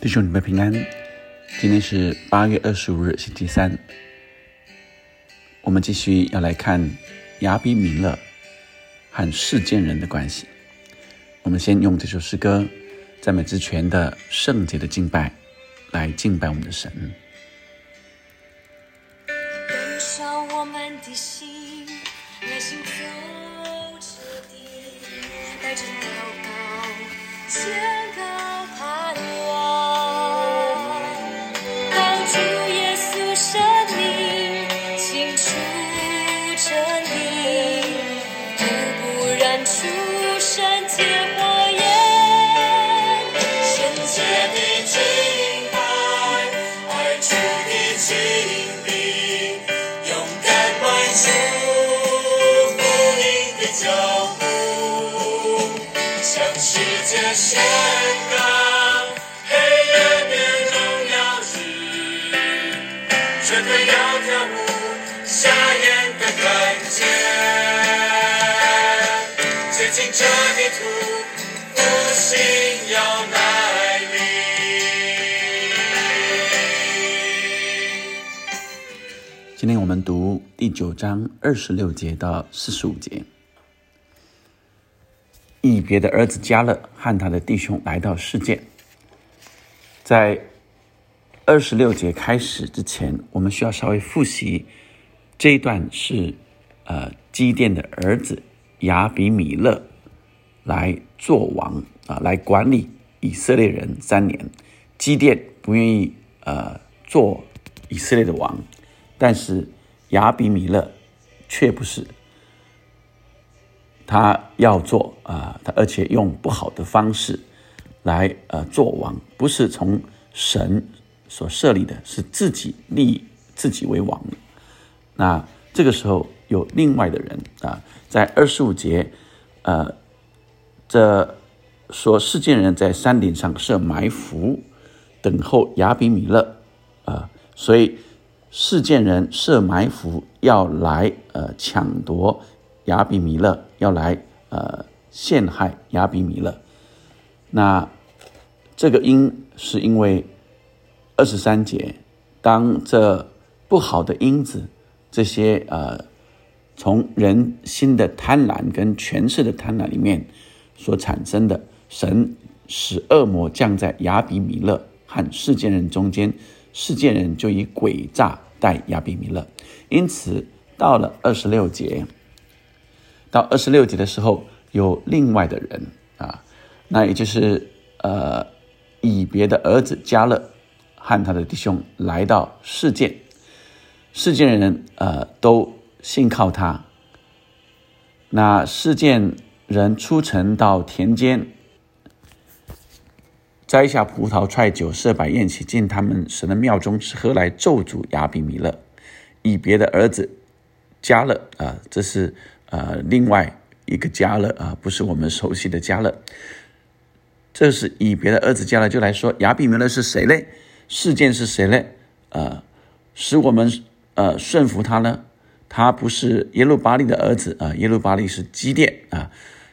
弟兄姊妹平安，今天是八月二十五日，星期三。我们继续要来看亚比米勒和世间人的关系。我们先用这首诗歌赞美之泉的圣洁的敬拜来敬拜我们的神。心，走彻底，带着祷告，宣告读第九章二十六节到四十五节。以别的儿子加勒和他的弟兄来到世界。在二十六节开始之前，我们需要稍微复习这一段是呃基甸的儿子亚比米勒来做王啊，来管理以色列人三年。基甸不愿意呃做以色列的王，但是亚比米勒却不是。他要做啊，他而且用不好的方式来呃做王，不是从神所设立的，是自己立自己为王。那这个时候有另外的人啊，在二十五节，呃，这说世间人在山顶上设埋伏，等候亚比米勒啊，所以世间人设埋伏要来呃抢夺。亚比米勒要来呃陷害亚比米勒，那这个因是因为二十三节，当这不好的因子，这些呃从人心的贪婪跟权势的贪婪里面所产生的，神使恶魔降在亚比米勒和世间人中间，世界人就以诡诈待亚比米勒，因此到了二十六节。到二十六节的时候，有另外的人啊，那也就是呃以别的儿子加勒和他的弟兄来到世界，世界人呃都信靠他。那世界人出城到田间，摘下葡萄、踹酒、设摆宴席，进他们神的庙中吃喝，来咒诅亚比米勒，以别的儿子加勒啊，这是。呃，另外一个加勒啊，不是我们熟悉的加勒，这是以别的儿子加勒就来说，亚比米勒是谁嘞？事件是谁嘞？呃，使我们呃顺服他呢？他不是耶路巴利的儿子啊，耶路巴利是基甸啊，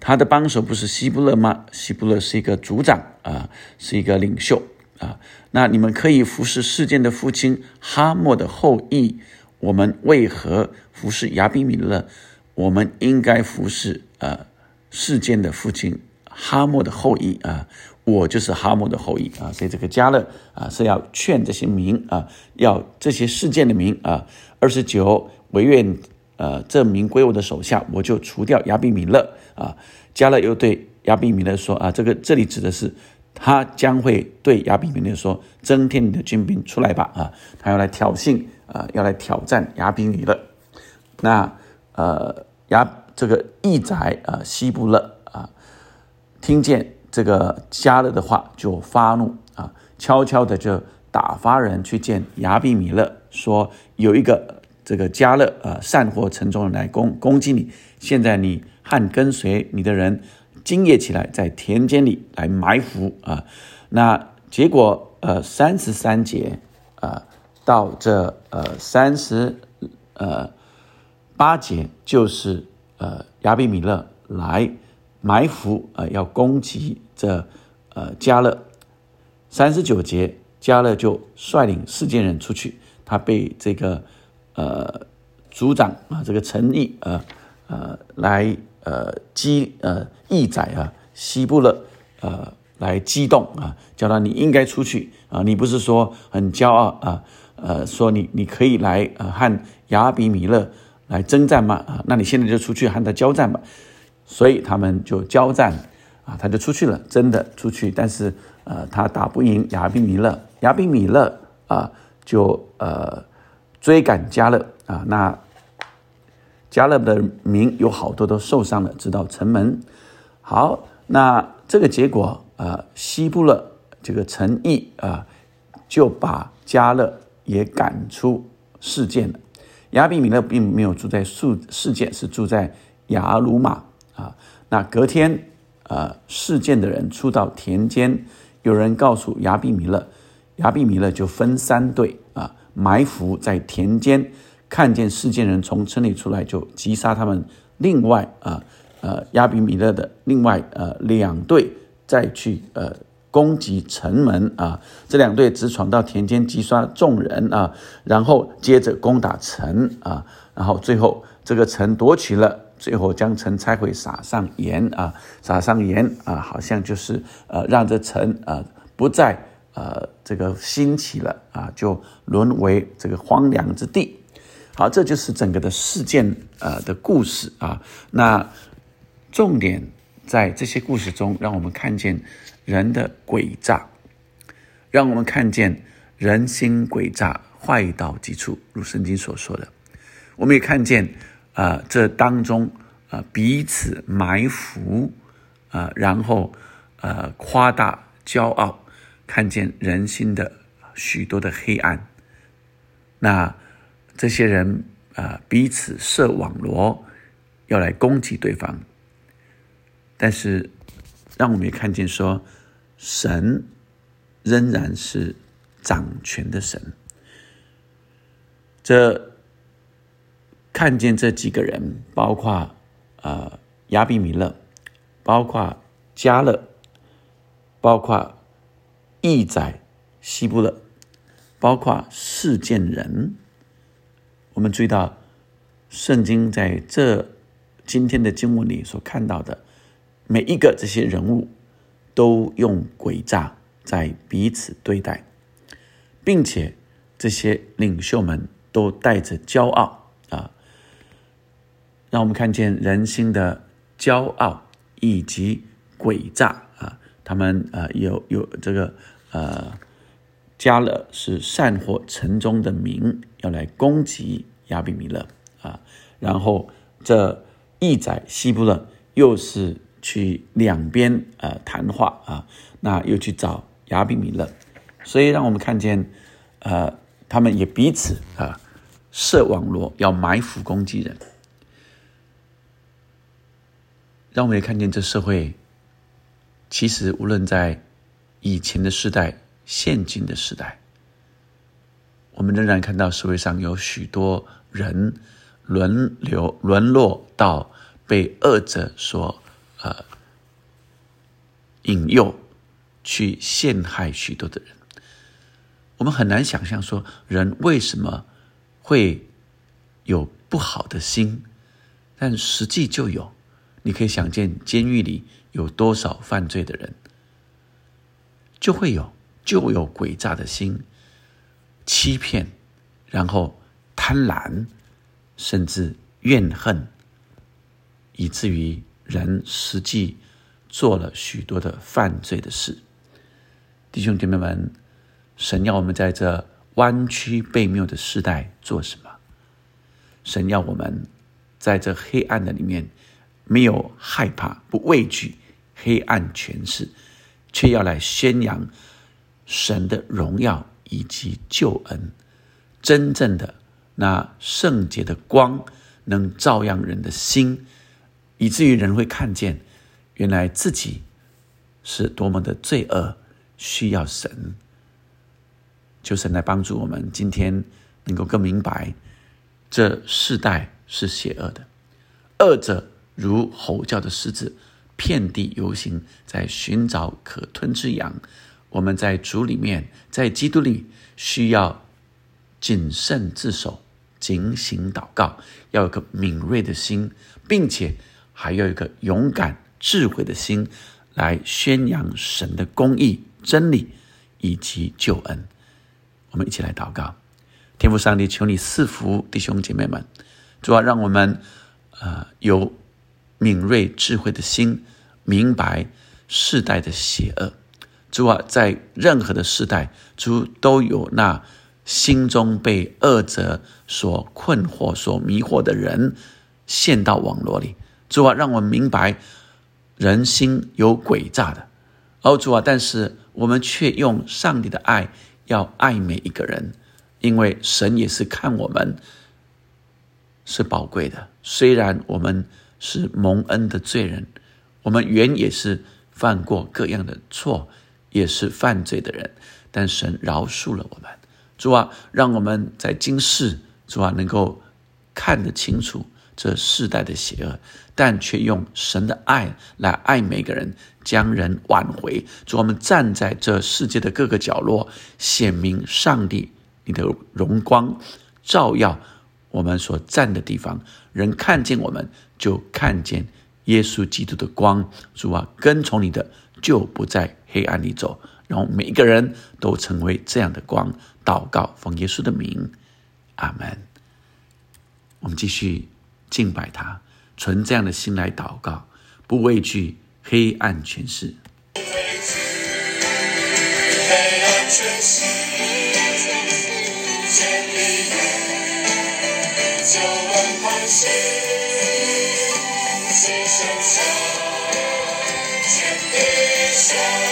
他的帮手不是希布勒吗？希布勒是一个族长啊，是一个领袖啊。那你们可以服侍事件的父亲哈莫的后裔，我们为何服侍亚比米勒？我们应该服侍呃世间的父亲哈莫的后裔啊，我就是哈莫的后裔啊，所以这个加勒啊是要劝这些民啊，要这些事件的民啊，二十九唯愿呃证明归我的手下，我就除掉亚比米勒啊。加勒又对亚比米勒说啊，这个这里指的是他将会对亚比米勒说，增添你的军兵出来吧啊，他要来挑衅啊，要来挑战亚比米勒，那呃。亚这个义宰啊，希布勒啊，听见这个加勒的话就发怒啊，悄悄的就打发人去见亚比米勒，说有一个这个加勒啊，善货沉重的来攻攻击你，现在你和跟随你的人今夜起来，在田间里来埋伏啊。那结果呃三十三节啊，到这呃三十呃。八节就是呃亚比米勒来埋伏呃要攻击这呃加勒，三十九节，加勒就率领世间人出去，他被这个呃族长啊，这个陈毅呃呃来呃激呃义宰啊西布勒呃来激动啊，叫他你应该出去啊，你不是说很骄傲啊呃说你你可以来呃和亚比米勒来征战吗啊？那你现在就出去和他交战吧。所以他们就交战啊，他就出去了，真的出去，但是呃，他打不赢亚比米勒，亚比米勒啊，就呃追赶加勒啊，那加勒的民有好多都受伤了，直到城门。好，那这个结果啊，西布勒这个城邑啊，就把加勒也赶出事件了。亚比米勒并没有住在事事件，是住在雅鲁玛。啊，那隔天，呃，事件的人出到田间，有人告诉亚比米勒，亚比米勒就分三队啊，埋伏在田间，看见事件人从城里出来，就击杀他们。另外啊，呃，亚比米勒的另外呃两队再去呃攻击城门啊，这两队直闯到田间击杀众人啊，然后接着攻打城啊，然后最后这个城夺取了。最后将城拆毁，撒上盐啊，撒上盐啊，好像就是呃，让这城呃不再呃这个兴起了啊，就沦为这个荒凉之地。好，这就是整个的事件呃的故事啊。那重点在这些故事中，让我们看见人的诡诈，让我们看见人心诡诈，坏到极处，如圣经所说的。我们也看见。啊，这当中啊，彼此埋伏啊，然后呃夸大骄傲，看见人心的许多的黑暗。那这些人啊，彼此设网罗，要来攻击对方。但是，让我们也看见说，神仍然是掌权的神。这。看见这几个人，包括啊亚比米勒，包括加勒，包括义宰西部的，包括事件人。我们注意到，圣经在这今天的经文里所看到的每一个这些人物，都用诡诈在彼此对待，并且这些领袖们都带着骄傲啊。让我们看见人心的骄傲以及诡诈！他们呃有有这个呃加勒是善火城中的民，要来攻击亚比米勒啊。然后这义宰西布勒又是去两边呃谈话啊，那又去找亚比米勒，所以让我们看见呃他们也彼此啊设网络要埋伏攻击人。让我们也看见，这社会其实无论在以前的时代、现今的时代，我们仍然看到社会上有许多人轮流沦落到被恶者所呃引诱，去陷害许多的人。我们很难想象说，人为什么会有不好的心，但实际就有。你可以想见，监狱里有多少犯罪的人，就会有就有诡诈的心、欺骗，然后贪婪，甚至怨恨，以至于人实际做了许多的犯罪的事。弟兄姐妹们，神要我们在这弯曲背谬的时代做什么？神要我们在这黑暗的里面。没有害怕，不畏惧黑暗权势，却要来宣扬神的荣耀以及救恩。真正的那圣洁的光，能照亮人的心，以至于人会看见，原来自己是多么的罪恶，需要神。求神来帮助我们，今天能够更明白，这世代是邪恶的，恶者。如吼叫的狮子，遍地游行，在寻找可吞之羊。我们在主里面，在基督里需要谨慎自守、警醒祷告，要有个敏锐的心，并且还要有一个勇敢、智慧的心，来宣扬神的公义、真理以及救恩。我们一起来祷告，天父上帝，求你赐福弟兄姐妹们，主要让我们呃有敏锐智慧的心，明白世代的邪恶。主啊，在任何的世代，主都有那心中被恶者所困惑、所迷惑的人陷到网络里。主啊，让我明白人心有诡诈的。哦，主啊，但是我们却用上帝的爱。要爱每一个人，因为神也是看我们是宝贵的。虽然我们是蒙恩的罪人，我们原也是犯过各样的错，也是犯罪的人，但神饶恕了我们。主啊，让我们在今世，主啊，能够看得清楚。这世代的邪恶，但却用神的爱来爱每个人，将人挽回。主，我们站在这世界的各个角落，显明上帝你的荣光，照耀我们所站的地方。人看见我们，就看见耶稣基督的光。主啊，跟从你的就不在黑暗里走，然后每一个人都成为这样的光。祷告，奉耶稣的名，阿门。我们继续。敬拜他，存这样的心来祷告，不畏惧黑暗权势。地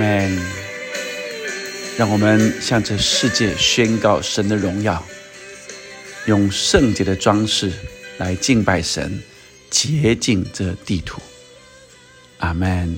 man。让我们向这世界宣告神的荣耀，用圣洁的装饰来敬拜神，洁净这地土。阿门。